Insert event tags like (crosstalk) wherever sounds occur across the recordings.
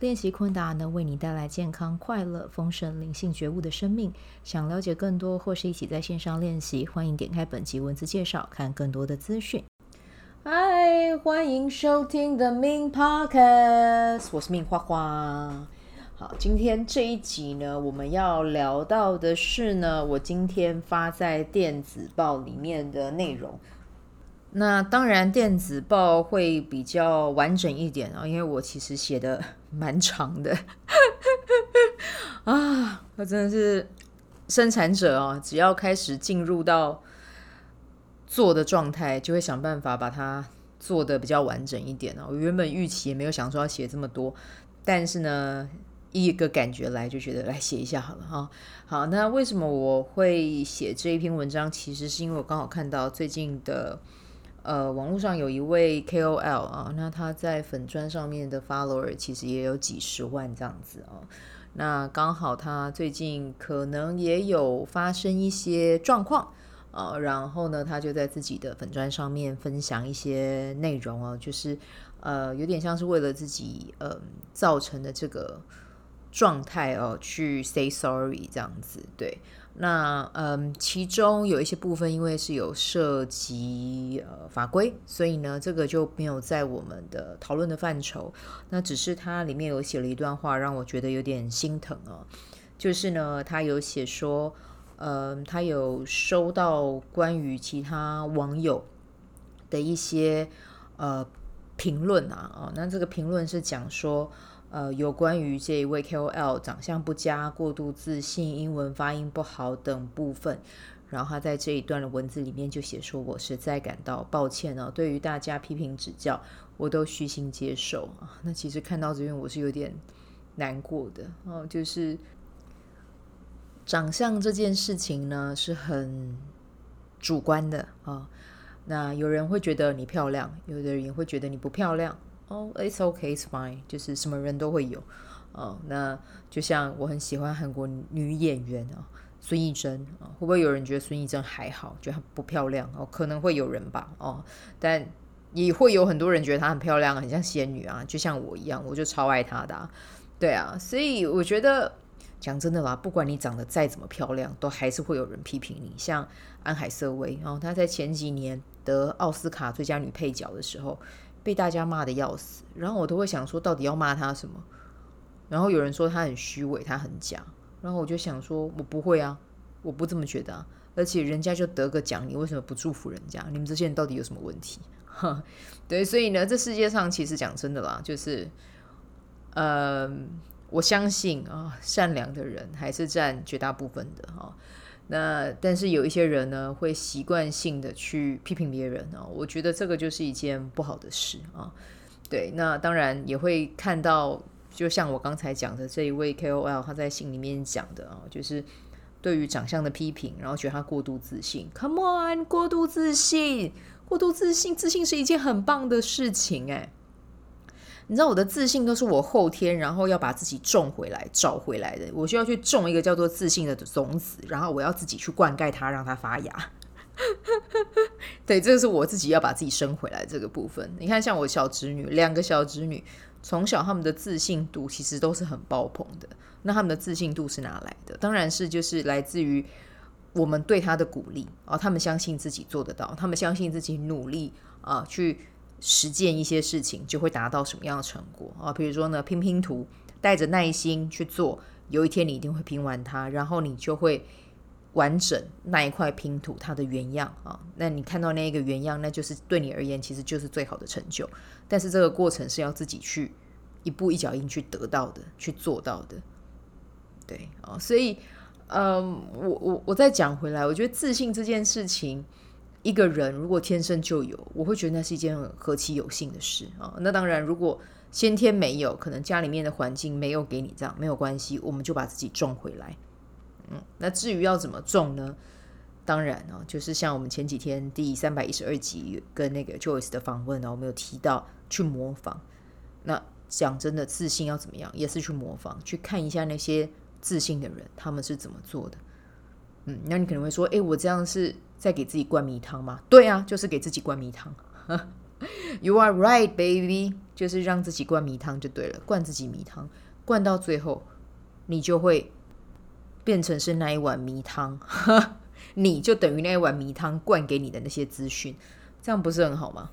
练习昆达能为你带来健康、快乐、丰盛、灵性觉悟的生命。想了解更多，或是一起在线上练习，欢迎点开本集文字介绍，看更多的资讯。嗨，欢迎收听 The Min Podcast，我是明花花。好，今天这一集呢，我们要聊到的是呢，我今天发在电子报里面的内容。那当然，电子报会比较完整一点啊，因为我其实写的 (laughs) 蛮长的啊。我真的是生产者哦，只要开始进入到做的状态，就会想办法把它做的比较完整一点哦。我原本预期也没有想说要写这么多，但是呢，一个感觉来就觉得来写一下好了哈。好，那为什么我会写这一篇文章？其实是因为我刚好看到最近的。呃，网络上有一位 KOL 啊，那他在粉砖上面的 follower 其实也有几十万这样子啊。那刚好他最近可能也有发生一些状况啊，然后呢，他就在自己的粉砖上面分享一些内容啊，就是呃，有点像是为了自己呃造成的这个状态哦，去 say sorry 这样子，对。那嗯，其中有一些部分，因为是有涉及呃法规，所以呢，这个就没有在我们的讨论的范畴。那只是它里面有写了一段话，让我觉得有点心疼哦。就是呢，他有写说，嗯，他有收到关于其他网友的一些呃评论啊，哦，那这个评论是讲说。呃，有关于这一位 KOL 长相不佳、过度自信、英文发音不好等部分，然后他在这一段的文字里面就写说：“我实在感到抱歉哦，对于大家批评指教，我都虚心接受啊。”那其实看到这边我是有点难过的哦，就是长相这件事情呢是很主观的啊。那有人会觉得你漂亮，有的人也会觉得你不漂亮。It's okay, it's fine，就是什么人都会有，哦，那就像我很喜欢韩国女演员啊，孙艺珍啊，会不会有人觉得孙艺珍还好，觉得她不漂亮哦？可能会有人吧，哦，但也会有很多人觉得她很漂亮，很像仙女啊，就像我一样，我就超爱她的，对啊，所以我觉得讲真的啦，不管你长得再怎么漂亮，都还是会有人批评你，像安海瑟薇哦，她在前几年得奥斯卡最佳女配角的时候。被大家骂得要死，然后我都会想说，到底要骂他什么？然后有人说他很虚伪，他很假，然后我就想说，我不会啊，我不这么觉得啊。而且人家就得个奖，你为什么不祝福人家？你们这些人到底有什么问题？哈，(laughs) 对，所以呢，这世界上其实讲真的啦，就是，呃，我相信啊，善良的人还是占绝大部分的哈。那但是有一些人呢，会习惯性的去批评别人啊，我觉得这个就是一件不好的事啊。对，那当然也会看到，就像我刚才讲的这一位 KOL，他在信里面讲的啊，就是对于长相的批评，然后觉得他过度自信。Come on，过度自信，过度自信，自信是一件很棒的事情哎。你知道我的自信都是我后天，然后要把自己种回来、找回来的。我需要去种一个叫做自信的种子，然后我要自己去灌溉它，让它发芽。(laughs) 对，这个是我自己要把自己生回来这个部分。你看，像我小侄女，两个小侄女，从小他们的自信度其实都是很爆棚的。那他们的自信度是哪来的？当然是就是来自于我们对他的鼓励啊。他们相信自己做得到，他们相信自己努力啊去。实践一些事情就会达到什么样的成果啊？比如说呢，拼拼图，带着耐心去做，有一天你一定会拼完它，然后你就会完整那一块拼图它的原样啊。那你看到那一个原样，那就是对你而言其实就是最好的成就。但是这个过程是要自己去一步一脚印去得到的，去做到的。对啊，所以嗯，我我我再讲回来，我觉得自信这件事情。一个人如果天生就有，我会觉得那是一件何其有幸的事啊！那当然，如果先天没有，可能家里面的环境没有给你这样，没有关系，我们就把自己种回来。嗯，那至于要怎么种呢？当然哦，就是像我们前几天第三百一十二集跟那个 Joyce 的访问呢，我们有提到去模仿。那讲真的，自信要怎么样，也是去模仿，去看一下那些自信的人他们是怎么做的。嗯，那你可能会说，诶，我这样是在给自己灌迷汤吗？对啊，就是给自己灌迷汤。(laughs) You are right, baby，就是让自己灌迷汤就对了，灌自己迷汤，灌到最后，你就会变成是那一碗迷汤。(laughs) 你就等于那一碗迷汤灌给你的那些资讯，这样不是很好吗？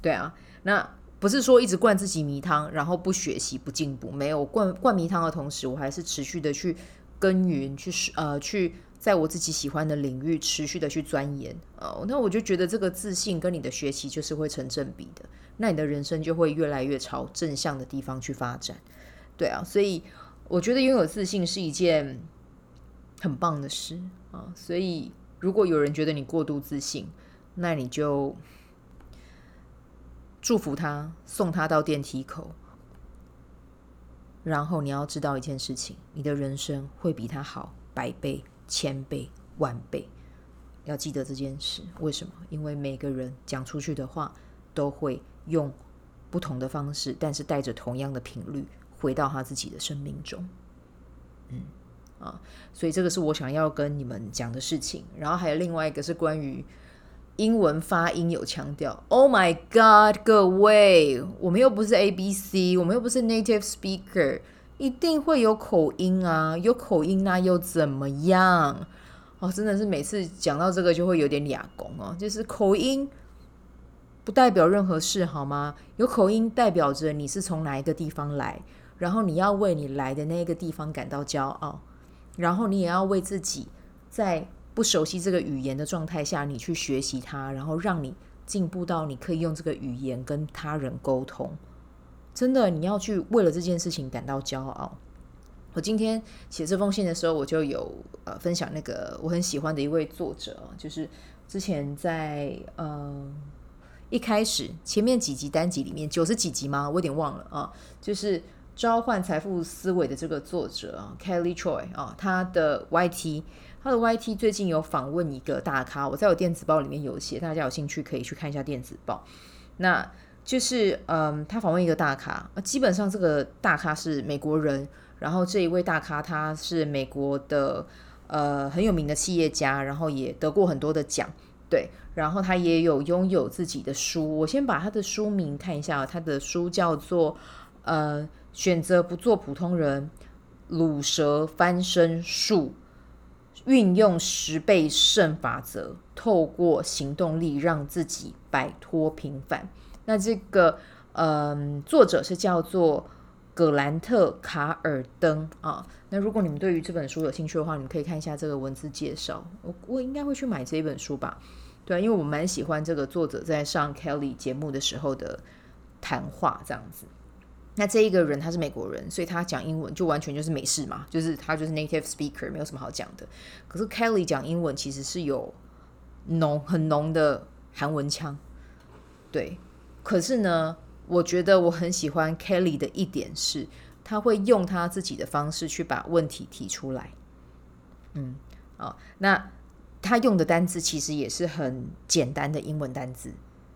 对啊，那不是说一直灌自己迷汤，然后不学习不进步。没有灌灌迷汤的同时，我还是持续的去耕耘，去呃去在我自己喜欢的领域持续的去钻研。哦，那我就觉得这个自信跟你的学习就是会成正比的，那你的人生就会越来越朝正向的地方去发展。对啊，所以我觉得拥有自信是一件很棒的事。啊，所以如果有人觉得你过度自信，那你就祝福他，送他到电梯口。然后你要知道一件事情，你的人生会比他好百倍、千倍、万倍。要记得这件事，为什么？因为每个人讲出去的话都会用不同的方式，但是带着同样的频率回到他自己的生命中。嗯。啊，所以这个是我想要跟你们讲的事情。然后还有另外一个是关于英文发音有强调。Oh my God，各位，我们又不是 ABC，我们又不是 native speaker，一定会有口音啊，有口音那又怎么样？哦，真的是每次讲到这个就会有点哑公哦，就是口音不代表任何事好吗？有口音代表着你是从哪一个地方来，然后你要为你来的那个地方感到骄傲。然后你也要为自己在不熟悉这个语言的状态下，你去学习它，然后让你进步到你可以用这个语言跟他人沟通。真的，你要去为了这件事情感到骄傲。我今天写这封信的时候，我就有呃分享那个我很喜欢的一位作者，就是之前在呃一开始前面几集单集里面九十几集吗？我有点忘了啊，就是。召唤财富思维的这个作者，Kelly Choi 啊，他的 YT，他的 YT 最近有访问一个大咖，我在我电子报里面有写，大家有兴趣可以去看一下电子报。那就是，嗯，他访问一个大咖，基本上这个大咖是美国人，然后这一位大咖他是美国的，呃，很有名的企业家，然后也得过很多的奖，对，然后他也有拥有自己的书，我先把他的书名看一下，他的书叫做，呃。选择不做普通人，鲁蛇翻身术，运用十倍胜法则，透过行动力让自己摆脱平凡。那这个，嗯、作者是叫做葛兰特卡尔登啊。那如果你们对于这本书有兴趣的话，你们可以看一下这个文字介绍。我我应该会去买这一本书吧？对，因为我蛮喜欢这个作者在上 Kelly 节目的时候的谈话，这样子。那这一个人他是美国人，所以他讲英文就完全就是美式嘛，就是他就是 native speaker，没有什么好讲的。可是 Kelly 讲英文其实是有浓很浓的韩文腔，对。可是呢，我觉得我很喜欢 Kelly 的一点是，他会用他自己的方式去把问题提出来。嗯，哦，那他用的单字其实也是很简单的英文单字，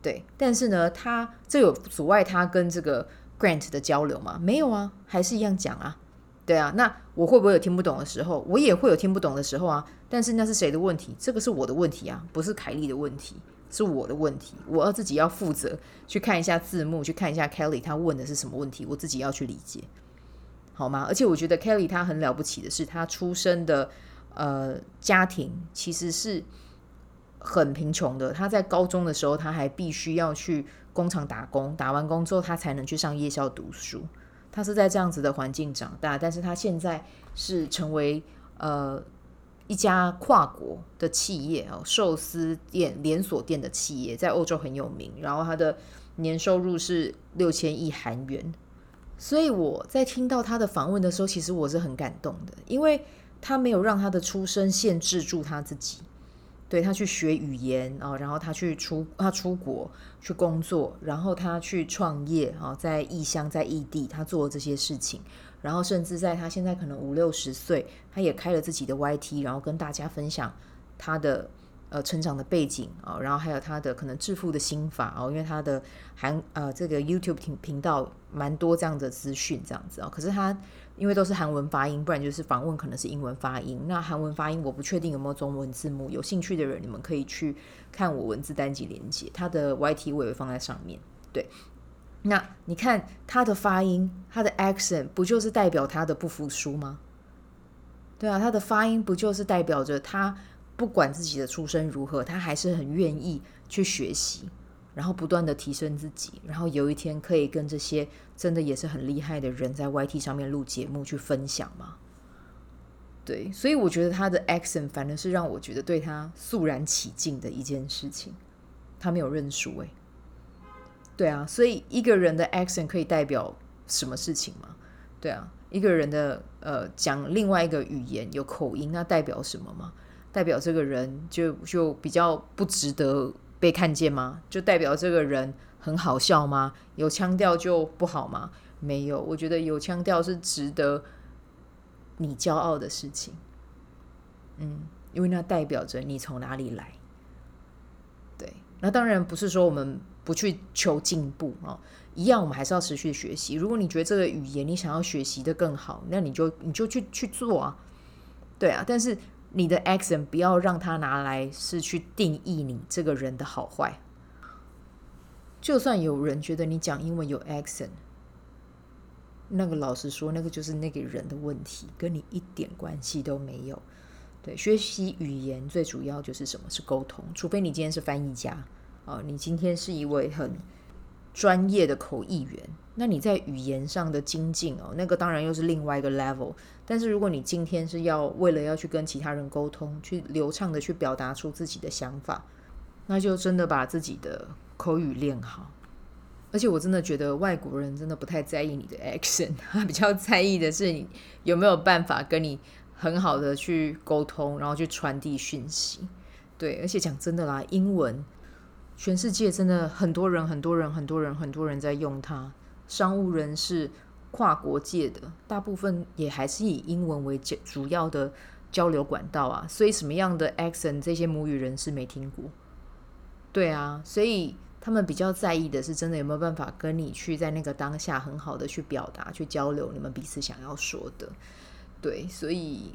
对。但是呢，他这有阻碍他跟这个。Grant 的交流吗？没有啊，还是一样讲啊。对啊，那我会不会有听不懂的时候？我也会有听不懂的时候啊。但是那是谁的问题？这个是我的问题啊，不是凯莉的问题，是我的问题。我要自己要负责去看一下字幕，去看一下 Kelly 他问的是什么问题，我自己要去理解，好吗？而且我觉得 Kelly 他很了不起的是，他出生的呃家庭其实是很贫穷的。他在高中的时候，他还必须要去。工厂打工，打完工之后，他才能去上夜校读书。他是在这样子的环境长大，但是他现在是成为呃一家跨国的企业哦，寿司店连锁店的企业，在欧洲很有名。然后他的年收入是六千亿韩元。所以我在听到他的访问的时候，其实我是很感动的，因为他没有让他的出身限制住他自己。对，他去学语言啊，然后他去出他出国去工作，然后他去创业啊，在异乡在异地，他做了这些事情，然后甚至在他现在可能五六十岁，他也开了自己的 YT，然后跟大家分享他的呃成长的背景啊，然后还有他的可能致富的心法啊，因为他的韩呃这个 YouTube 频频道蛮多这样的资讯这样子啊，可是他因为都是韩文发音，不然就是访问可能是英文发音。那韩文发音我不确定有没有中文字幕，有兴趣的人你们可以去看我文字单集连接，他的 YT 我也会放在上面。对，那你看他的发音，他的 accent 不就是代表他的不服输吗？对啊，他的发音不就是代表着他不管自己的出身如何，他还是很愿意去学习，然后不断的提升自己，然后有一天可以跟这些真的也是很厉害的人在 YT 上面录节目去分享吗？对，所以我觉得他的 accent 反而是让我觉得对他肃然起敬的一件事情。他没有认输哎，对啊，所以一个人的 accent 可以代表什么事情吗？对啊。一个人的呃讲另外一个语言有口音，那代表什么吗？代表这个人就就比较不值得被看见吗？就代表这个人很好笑吗？有腔调就不好吗？没有，我觉得有腔调是值得你骄傲的事情。嗯，因为那代表着你从哪里来。对，那当然不是说我们不去求进步啊。一样，我们还是要持续学习。如果你觉得这个语言你想要学习得更好，那你就你就去去做啊，对啊。但是你的 accent 不要让它拿来是去定义你这个人的好坏。就算有人觉得你讲英文有 accent，那个老实说，那个就是那个人的问题，跟你一点关系都没有。对，学习语言最主要就是什么？是沟通。除非你今天是翻译家啊，你今天是一位很。专业的口译员，那你在语言上的精进哦，那个当然又是另外一个 level。但是如果你今天是要为了要去跟其他人沟通，去流畅的去表达出自己的想法，那就真的把自己的口语练好。而且我真的觉得外国人真的不太在意你的 accent，(laughs) 他比较在意的是你有没有办法跟你很好的去沟通，然后去传递讯息。对，而且讲真的啦，英文。全世界真的很多人，很多人，很多人，很多人在用它。商务人士、跨国界的，大部分也还是以英文为主要的交流管道啊。所以什么样的 accent 这些母语人士没听过？对啊，所以他们比较在意的是，真的有没有办法跟你去在那个当下很好的去表达、去交流你们彼此想要说的。对，所以，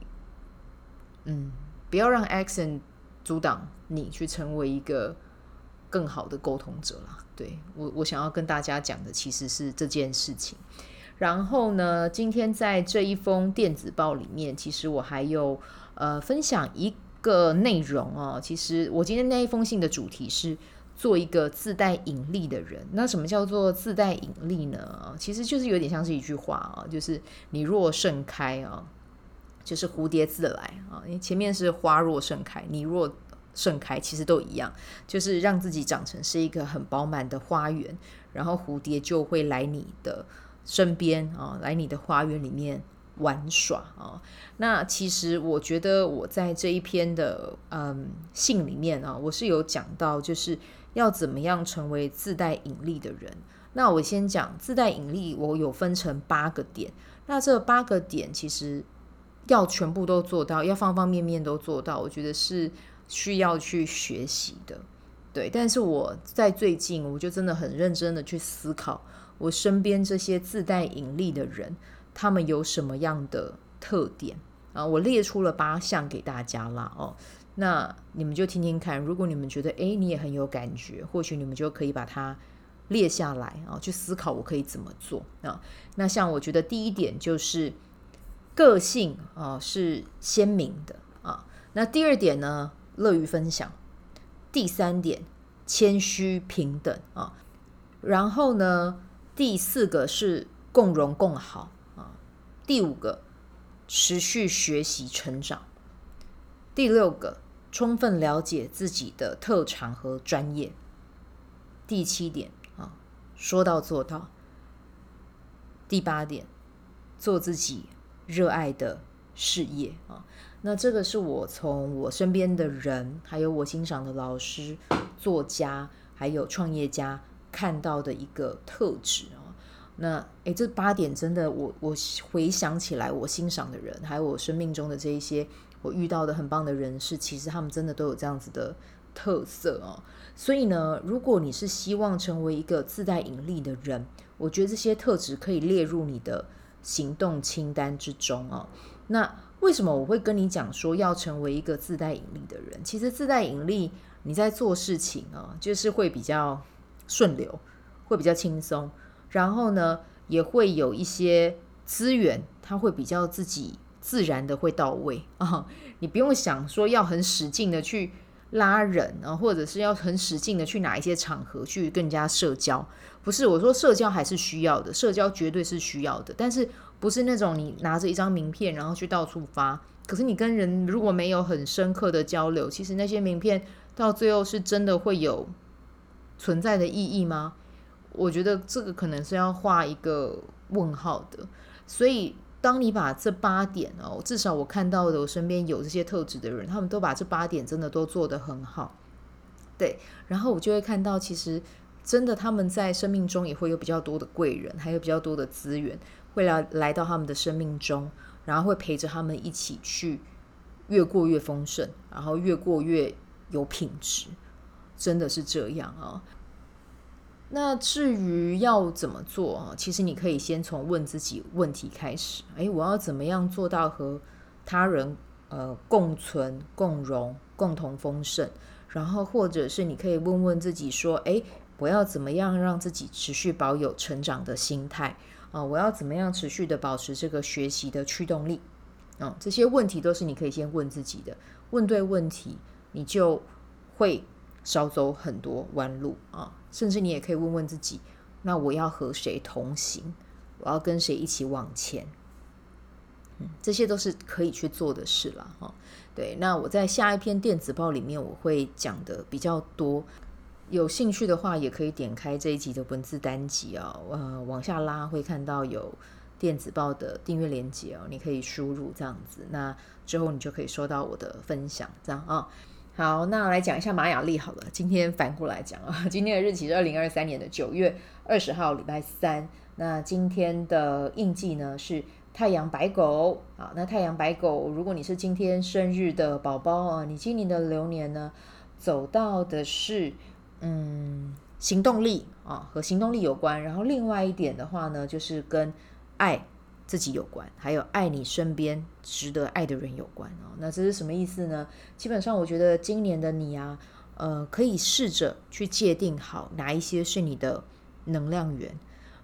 嗯，不要让 accent 阻挡你去成为一个。更好的沟通者啦，对，我我想要跟大家讲的其实是这件事情。然后呢，今天在这一封电子报里面，其实我还有呃分享一个内容哦。其实我今天那一封信的主题是做一个自带引力的人。那什么叫做自带引力呢？其实就是有点像是一句话啊，就是你若盛开啊，就是蝴蝶自来啊。因为前面是花若盛开，你若。盛开其实都一样，就是让自己长成是一个很饱满的花园，然后蝴蝶就会来你的身边啊，来你的花园里面玩耍啊。那其实我觉得我在这一篇的嗯信里面啊，我是有讲到，就是要怎么样成为自带引力的人。那我先讲自带引力，我有分成八个点。那这八个点其实要全部都做到，要方方面面都做到，我觉得是。需要去学习的，对。但是我在最近，我就真的很认真的去思考，我身边这些自带引力的人，他们有什么样的特点啊？我列出了八项给大家啦。哦。那你们就听听看，如果你们觉得，诶，你也很有感觉，或许你们就可以把它列下来啊，去思考我可以怎么做啊。那像我觉得第一点就是个性啊是鲜明的啊。那第二点呢？乐于分享，第三点，谦虚平等啊，然后呢，第四个是共荣共好啊，第五个持续学习成长，第六个充分了解自己的特长和专业，第七点啊，说到做到，第八点，做自己热爱的事业啊。那这个是我从我身边的人，还有我欣赏的老师、作家，还有创业家看到的一个特质啊。那诶，这八点真的，我我回想起来，我欣赏的人，还有我生命中的这一些我遇到的很棒的人士，其实他们真的都有这样子的特色哦。所以呢，如果你是希望成为一个自带引力的人，我觉得这些特质可以列入你的行动清单之中哦。那为什么我会跟你讲说要成为一个自带引力的人？其实自带引力，你在做事情啊，就是会比较顺流，会比较轻松，然后呢，也会有一些资源，它会比较自己自然的会到位啊。你不用想说要很使劲的去拉人啊，或者是要很使劲的去哪一些场合去更加社交，不是，我说社交还是需要的，社交绝对是需要的，但是不是那种你拿着一张名片然后去到处发，可是你跟人如果没有很深刻的交流，其实那些名片到最后是真的会有存在的意义吗？我觉得这个可能是要画一个问号的，所以。当你把这八点哦，至少我看到的，我身边有这些特质的人，他们都把这八点真的都做得很好，对。然后我就会看到，其实真的他们在生命中也会有比较多的贵人，还有比较多的资源会来来到他们的生命中，然后会陪着他们一起去越过越丰盛，然后越过越有品质，真的是这样啊。那至于要怎么做啊？其实你可以先从问自己问题开始。诶，我要怎么样做到和他人呃共存、共荣、共同丰盛？然后或者是你可以问问自己说：诶，我要怎么样让自己持续保有成长的心态啊？我要怎么样持续的保持这个学习的驱动力？啊，这些问题都是你可以先问自己的。问对问题，你就会少走很多弯路啊。甚至你也可以问问自己：那我要和谁同行？我要跟谁一起往前？嗯，这些都是可以去做的事了哈。对，那我在下一篇电子报里面我会讲的比较多，有兴趣的话也可以点开这一集的文字单集啊，呃，往下拉会看到有电子报的订阅链接哦，你可以输入这样子，那之后你就可以收到我的分享，这样啊。好，那来讲一下玛雅历好了。今天反过来讲啊，今天的日期是二零二三年的九月二十号，礼拜三。那今天的印记呢是太阳白狗。好，那太阳白狗，如果你是今天生日的宝宝啊，你今年的流年呢走到的是嗯行动力啊，和行动力有关。然后另外一点的话呢，就是跟爱。自己有关，还有爱你身边值得爱的人有关哦。那这是什么意思呢？基本上，我觉得今年的你啊，呃，可以试着去界定好哪一些是你的能量源。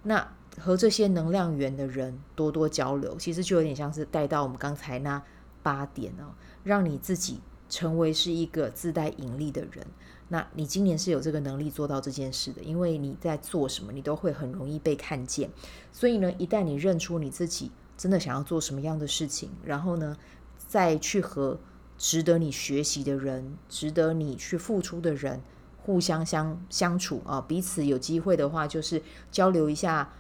那和这些能量源的人多多交流，其实就有点像是带到我们刚才那八点哦，让你自己成为是一个自带引力的人。那你今年是有这个能力做到这件事的，因为你在做什么，你都会很容易被看见。所以呢，一旦你认出你自己真的想要做什么样的事情，然后呢，再去和值得你学习的人、值得你去付出的人互相相相处啊，彼此有机会的话，就是交流一下，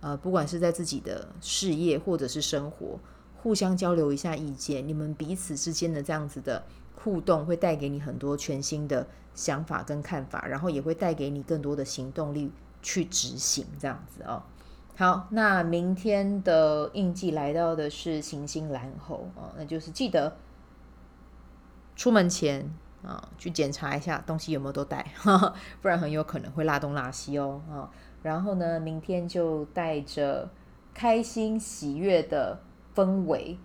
呃，不管是在自己的事业或者是生活，互相交流一下意见，你们彼此之间的这样子的互动，会带给你很多全新的。想法跟看法，然后也会带给你更多的行动力去执行，这样子哦。好，那明天的印记来到的是行星蓝猴哦，那就是记得出门前啊去检查一下东西有没有都带，(laughs) 不然很有可能会拉东拉西哦啊。然后呢，明天就带着开心喜悦的氛围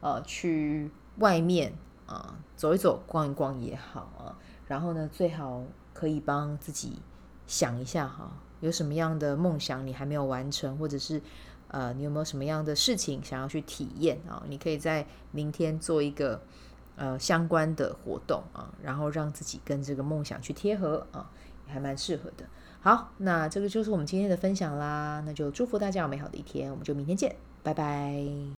啊去外面啊走一走、逛一逛也好啊。然后呢，最好可以帮自己想一下哈，有什么样的梦想你还没有完成，或者是呃，你有没有什么样的事情想要去体验啊？你可以在明天做一个呃相关的活动啊，然后让自己跟这个梦想去贴合啊，也还蛮适合的。好，那这个就是我们今天的分享啦，那就祝福大家有美好的一天，我们就明天见，拜拜。